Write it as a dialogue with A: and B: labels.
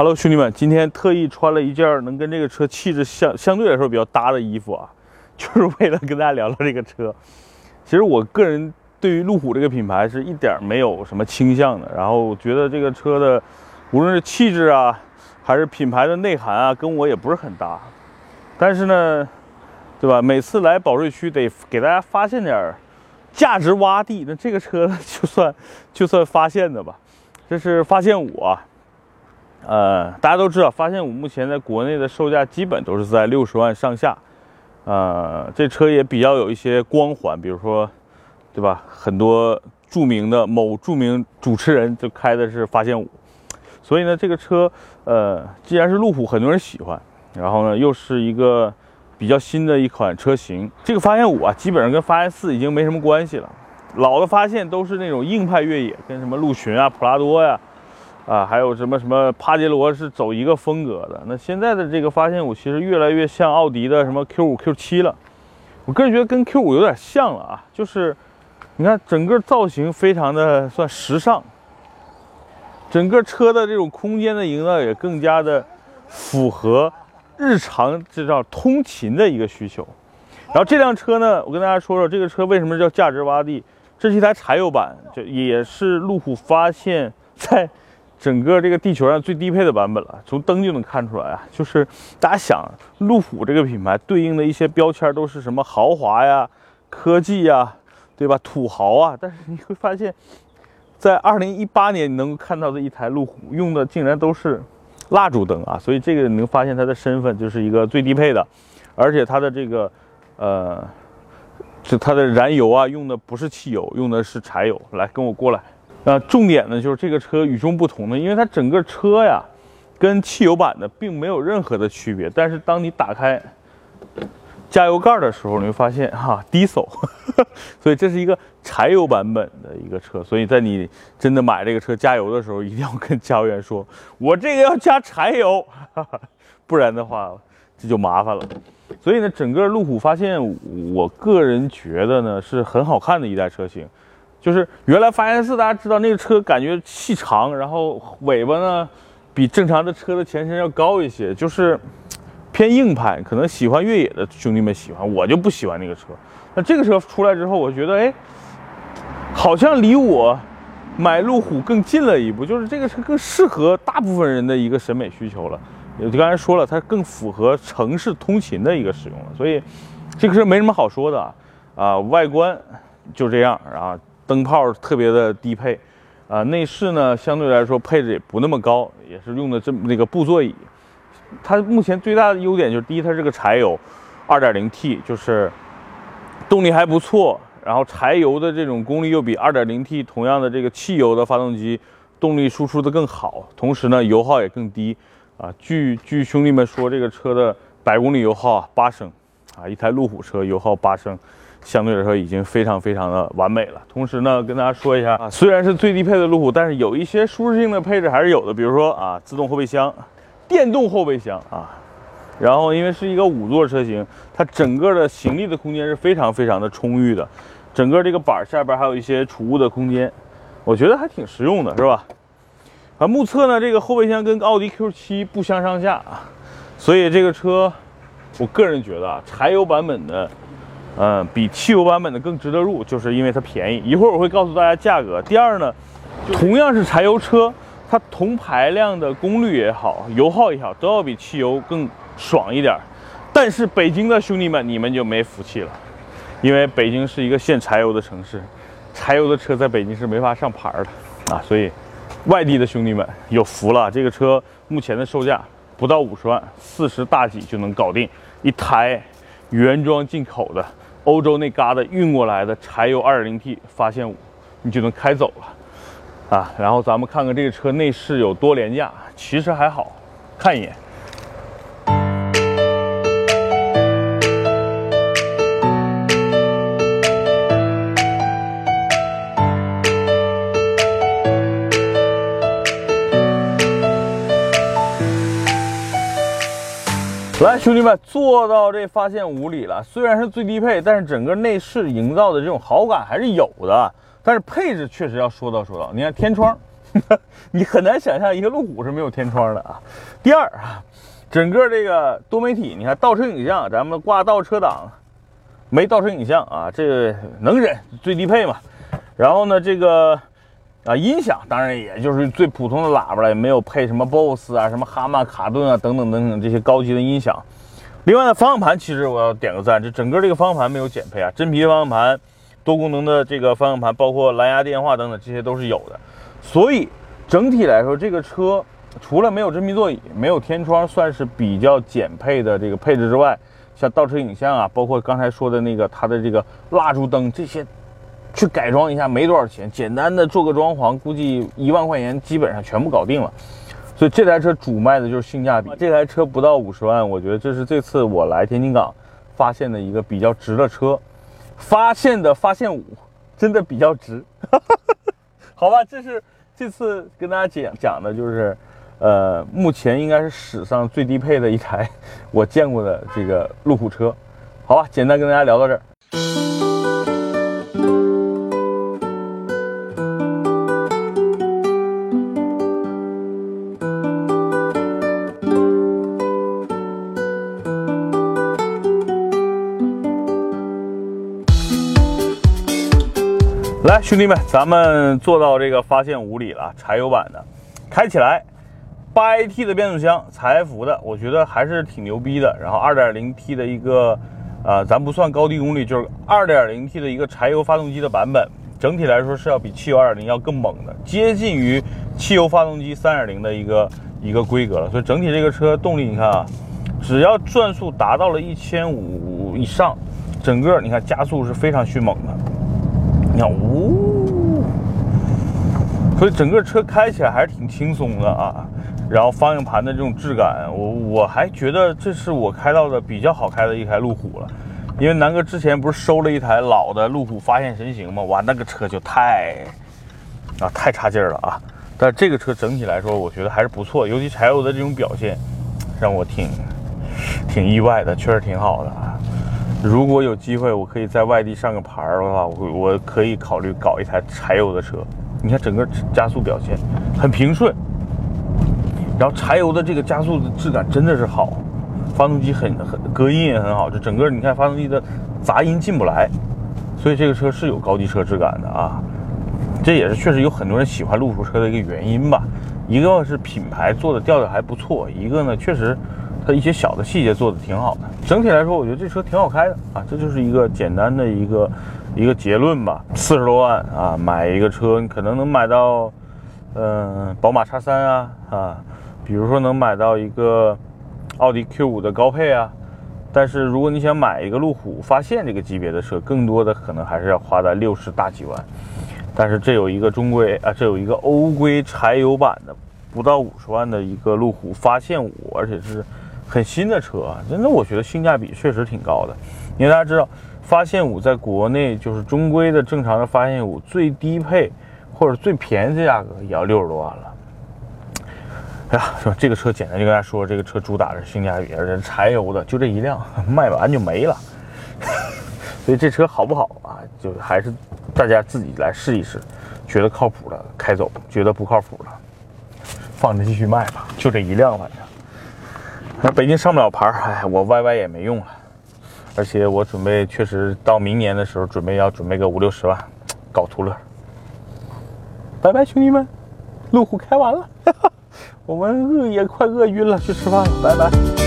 A: Hello，兄弟们，今天特意穿了一件能跟这个车气质相相对来说比较搭的衣服啊，就是为了跟大家聊聊这个车。其实我个人对于路虎这个品牌是一点没有什么倾向的，然后觉得这个车的无论是气质啊，还是品牌的内涵啊，跟我也不是很搭。但是呢，对吧？每次来保税区得给大家发现点价值洼地，那这个车就算就算发现的吧。这是发现五啊。呃，大家都知道，发现五目前在国内的售价基本都是在六十万上下。呃，这车也比较有一些光环，比如说，对吧？很多著名的某著名主持人就开的是发现五，所以呢，这个车，呃，既然是路虎，很多人喜欢，然后呢，又是一个比较新的一款车型。这个发现五啊，基本上跟发现四已经没什么关系了。老的发现都是那种硬派越野，跟什么陆巡啊、普拉多呀。啊还有什么什么帕杰罗是走一个风格的？那现在的这个发现五其实越来越像奥迪的什么 Q 五、Q 七了。我个人觉得跟 Q 五有点像了啊，就是你看整个造型非常的算时尚，整个车的这种空间的营造也更加的符合日常这叫通勤的一个需求。然后这辆车呢，我跟大家说说这个车为什么叫价值洼地？这是一台柴油版，就也是路虎发现，在整个这个地球上最低配的版本了，从灯就能看出来啊。就是大家想，路虎这个品牌对应的一些标签都是什么豪华呀、科技呀，对吧？土豪啊。但是你会发现，在二零一八年你能够看到的一台路虎用的竟然都是蜡烛灯啊。所以这个你能发现它的身份就是一个最低配的，而且它的这个呃，就它的燃油啊用的不是汽油，用的是柴油。来，跟我过来。啊，重点呢就是这个车与众不同的，因为它整个车呀，跟汽油版的并没有任何的区别。但是当你打开加油盖的时候，你会发现哈，低手，所以这是一个柴油版本的一个车。所以在你真的买这个车加油的时候，一定要跟加油员说，我这个要加柴油，不然的话这就麻烦了。所以呢，整个路虎发现，我个人觉得呢是很好看的一代车型。就是原来发现四，大家知道那个车感觉细长，然后尾巴呢比正常的车的前身要高一些，就是偏硬派。可能喜欢越野的兄弟们喜欢，我就不喜欢那个车。那这个车出来之后，我觉得哎，好像离我买路虎更近了一步。就是这个车更适合大部分人的一个审美需求了。也就刚才说了，它更符合城市通勤的一个使用了。所以这个车没什么好说的啊，外观就这样啊。灯泡特别的低配，啊，内饰呢相对来说配置也不那么高，也是用的这么那个布座椅。它目前最大的优点就是第一，它是个柴油，2.0T，就是动力还不错。然后柴油的这种功率又比 2.0T 同样的这个汽油的发动机动力输出的更好，同时呢油耗也更低。啊，据据兄弟们说，这个车的百公里油耗啊八升，啊，一台路虎车油耗八升。相对来说已经非常非常的完美了。同时呢，跟大家说一下啊，虽然是最低配的路虎，但是有一些舒适性的配置还是有的。比如说啊，自动后备箱、电动后备箱啊，然后因为是一个五座车型，它整个的行李的空间是非常非常的充裕的。整个这个板下边还有一些储物的空间，我觉得还挺实用的，是吧？啊，目测呢，这个后备箱跟奥迪 Q7 不相上下啊，所以这个车，我个人觉得啊，柴油版本的。嗯，比汽油版本的更值得入，就是因为它便宜。一会儿我会告诉大家价格。第二呢，同样是柴油车，它同排量的功率也好，油耗也好，都要比汽油更爽一点。但是北京的兄弟们，你们就没福气了，因为北京是一个限柴油的城市，柴油的车在北京是没法上牌的啊。所以，外地的兄弟们有福了，这个车目前的售价不到五十万，四十大几就能搞定一台原装进口的。欧洲那旮瘩运过来的柴油 2.0T 发现五，你就能开走了啊！然后咱们看看这个车内饰有多廉价，其实还好看一眼。来，兄弟们，坐到这发现五里了。虽然是最低配，但是整个内饰营造的这种好感还是有的。但是配置确实要说道说道。你看天窗，你很难想象一个路虎是没有天窗的啊。第二啊，整个这个多媒体，你看倒车影像，咱们挂倒车档，没倒车影像啊，这个能忍，最低配嘛。然后呢，这个啊音响，当然也就是最普通的喇叭了，也没有配什么 BOSS 啊、什么哈曼卡顿啊等等等等这些高级的音响。另外呢，方向盘其实我要点个赞，这整个这个方向盘没有减配啊，真皮方向盘，多功能的这个方向盘，包括蓝牙电话等等，这些都是有的。所以整体来说，这个车除了没有真皮座椅、没有天窗，算是比较减配的这个配置之外，像倒车影像啊，包括刚才说的那个它的这个蜡烛灯这些，去改装一下没多少钱，简单的做个装潢，估计一万块钱基本上全部搞定了。所以这台车主卖的就是性价比。这台车不到五十万，我觉得这是这次我来天津港发现的一个比较值的车。发现的发现五，真的比较值。好吧，这是这次跟大家讲讲的，就是呃，目前应该是史上最低配的一台我见过的这个路虎车。好吧，简单跟大家聊到这儿。来，兄弟们，咱们坐到这个发现五里了，柴油版的，开起来，八 AT 的变速箱，采孚的，我觉得还是挺牛逼的。然后二点零 T 的一个，呃，咱不算高低功率，就是二点零 T 的一个柴油发动机的版本，整体来说是要比汽油二点零要更猛的，接近于汽油发动机三点零的一个一个规格了。所以整体这个车动力，你看啊，只要转速达到了一千五以上，整个你看加速是非常迅猛的。你看，呜，所以整个车开起来还是挺轻松的啊。然后方向盘的这种质感，我我还觉得这是我开到的比较好开的一台路虎了。因为南哥之前不是收了一台老的路虎发现神行吗？哇，那个车就太啊太差劲了啊。但这个车整体来说，我觉得还是不错，尤其柴油的这种表现，让我挺挺意外的，确实挺好的。如果有机会，我可以在外地上个牌的话，我我可以考虑搞一台柴油的车。你看整个加速表现很平顺，然后柴油的这个加速的质感真的是好，发动机很很隔音也很好，就整个你看发动机的杂音进不来，所以这个车是有高级车质感的啊。这也是确实有很多人喜欢路虎车的一个原因吧。一个是品牌做的调调还不错，一个呢确实。它一些小的细节做的挺好的，整体来说，我觉得这车挺好开的啊，这就是一个简单的一个一个结论吧。四十多万啊，买一个车，你可能能买到，嗯，宝马叉三啊啊，比如说能买到一个奥迪 Q 五的高配啊。但是如果你想买一个路虎发现这个级别的车，更多的可能还是要花在六十大几万。但是这有一个中规啊，这有一个欧规柴油版的，不到五十万的一个路虎发现五，而且是。很新的车啊，真的，我觉得性价比确实挺高的。因为大家知道，发现五在国内就是中规的正常的发现五，最低配或者最便宜的价格也要六十多万了。哎呀，说这个车简单就跟大家说，这个车主打的性价比，而且柴油的，就这一辆卖完就没了。所以这车好不好啊？就还是大家自己来试一试，觉得靠谱的开走，觉得不靠谱的放着继续卖吧。就这一辆，反正。那北京上不了牌哎，我 YY 也没用了，而且我准备确实到明年的时候，准备要准备个五六十万，搞途乐。拜拜，兄弟们，路虎开完了，我们饿也快饿晕了，去吃饭了，拜拜。